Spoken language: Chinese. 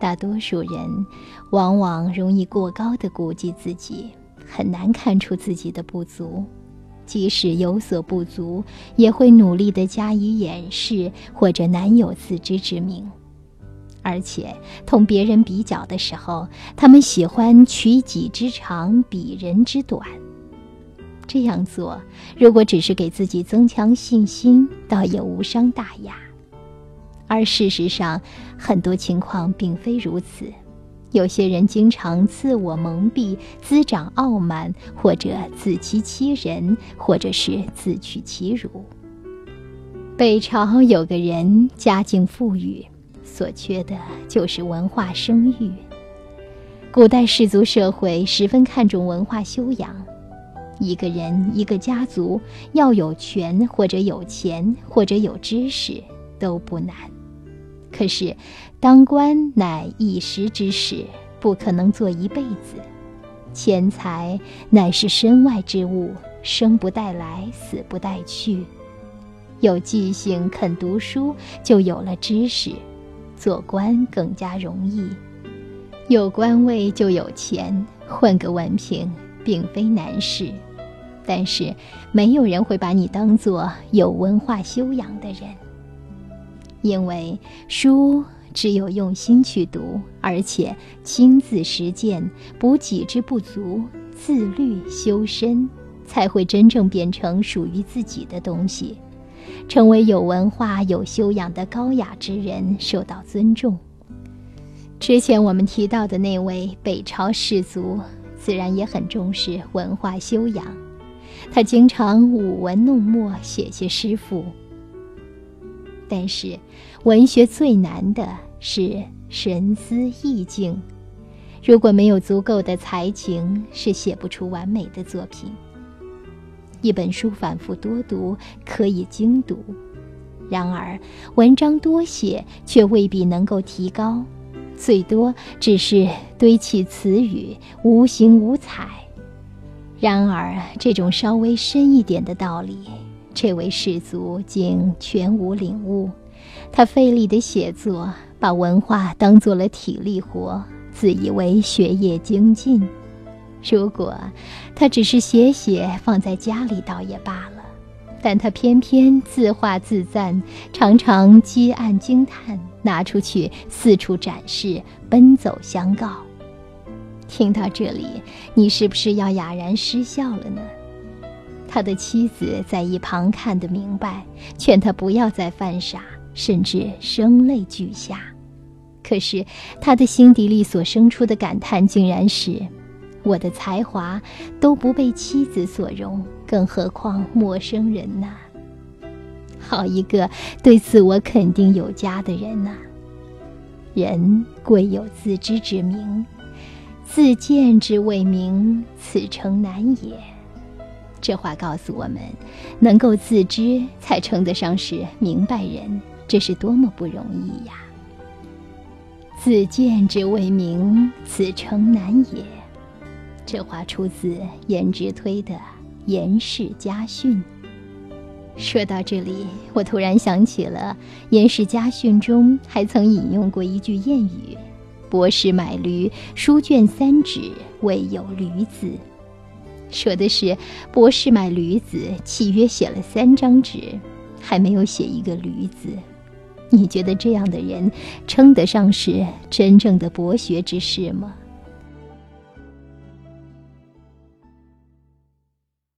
大多数人往往容易过高的估计自己，很难看出自己的不足。即使有所不足，也会努力的加以掩饰，或者难有自知之明。而且，同别人比较的时候，他们喜欢取己之长，比人之短。这样做，如果只是给自己增强信心，倒也无伤大雅。而事实上，很多情况并非如此。有些人经常自我蒙蔽，滋长傲慢，或者自欺欺人，或者是自取其辱。北朝有个人家境富裕，所缺的就是文化声誉。古代氏族社会十分看重文化修养。一个人、一个家族要有权，或者有钱，或者有知识，都不难。可是，当官乃一时之事，不可能做一辈子。钱财乃是身外之物，生不带来，死不带去。有记性、肯读书，就有了知识，做官更加容易。有官位就有钱，混个文凭并非难事。但是，没有人会把你当做有文化修养的人，因为书只有用心去读，而且亲自实践，补己之不足，自律修身，才会真正变成属于自己的东西，成为有文化、有修养的高雅之人，受到尊重。之前我们提到的那位北朝士族，自然也很重视文化修养。他经常舞文弄墨，写些诗赋。但是，文学最难的是神思意境。如果没有足够的才情，是写不出完美的作品。一本书反复多读可以精读，然而文章多写却未必能够提高，最多只是堆砌词语，无形无彩。然而，这种稍微深一点的道理，这位士族竟全无领悟。他费力的写作，把文化当做了体力活，自以为学业精进。如果他只是写写，放在家里倒也罢了，但他偏偏自画自赞，常常积案惊叹，拿出去四处展示，奔走相告。听到这里，你是不是要哑然失笑了呢？他的妻子在一旁看得明白，劝他不要再犯傻，甚至声泪俱下。可是他的心底里所生出的感叹，竟然是：我的才华都不被妻子所容，更何况陌生人呢？好一个对自我肯定有加的人呐！人贵有自知之明。自见之未明，此诚难也。这话告诉我们，能够自知，才称得上是明白人，这是多么不容易呀！自见之为明，此诚难也。这话出自颜值推的《颜氏家训》。说到这里，我突然想起了《颜氏家训》中还曾引用过一句谚语。博士买驴，书卷三纸，未有驴子。说的是博士买驴子，契约写了三张纸，还没有写一个驴子。你觉得这样的人称得上是真正的博学之士吗？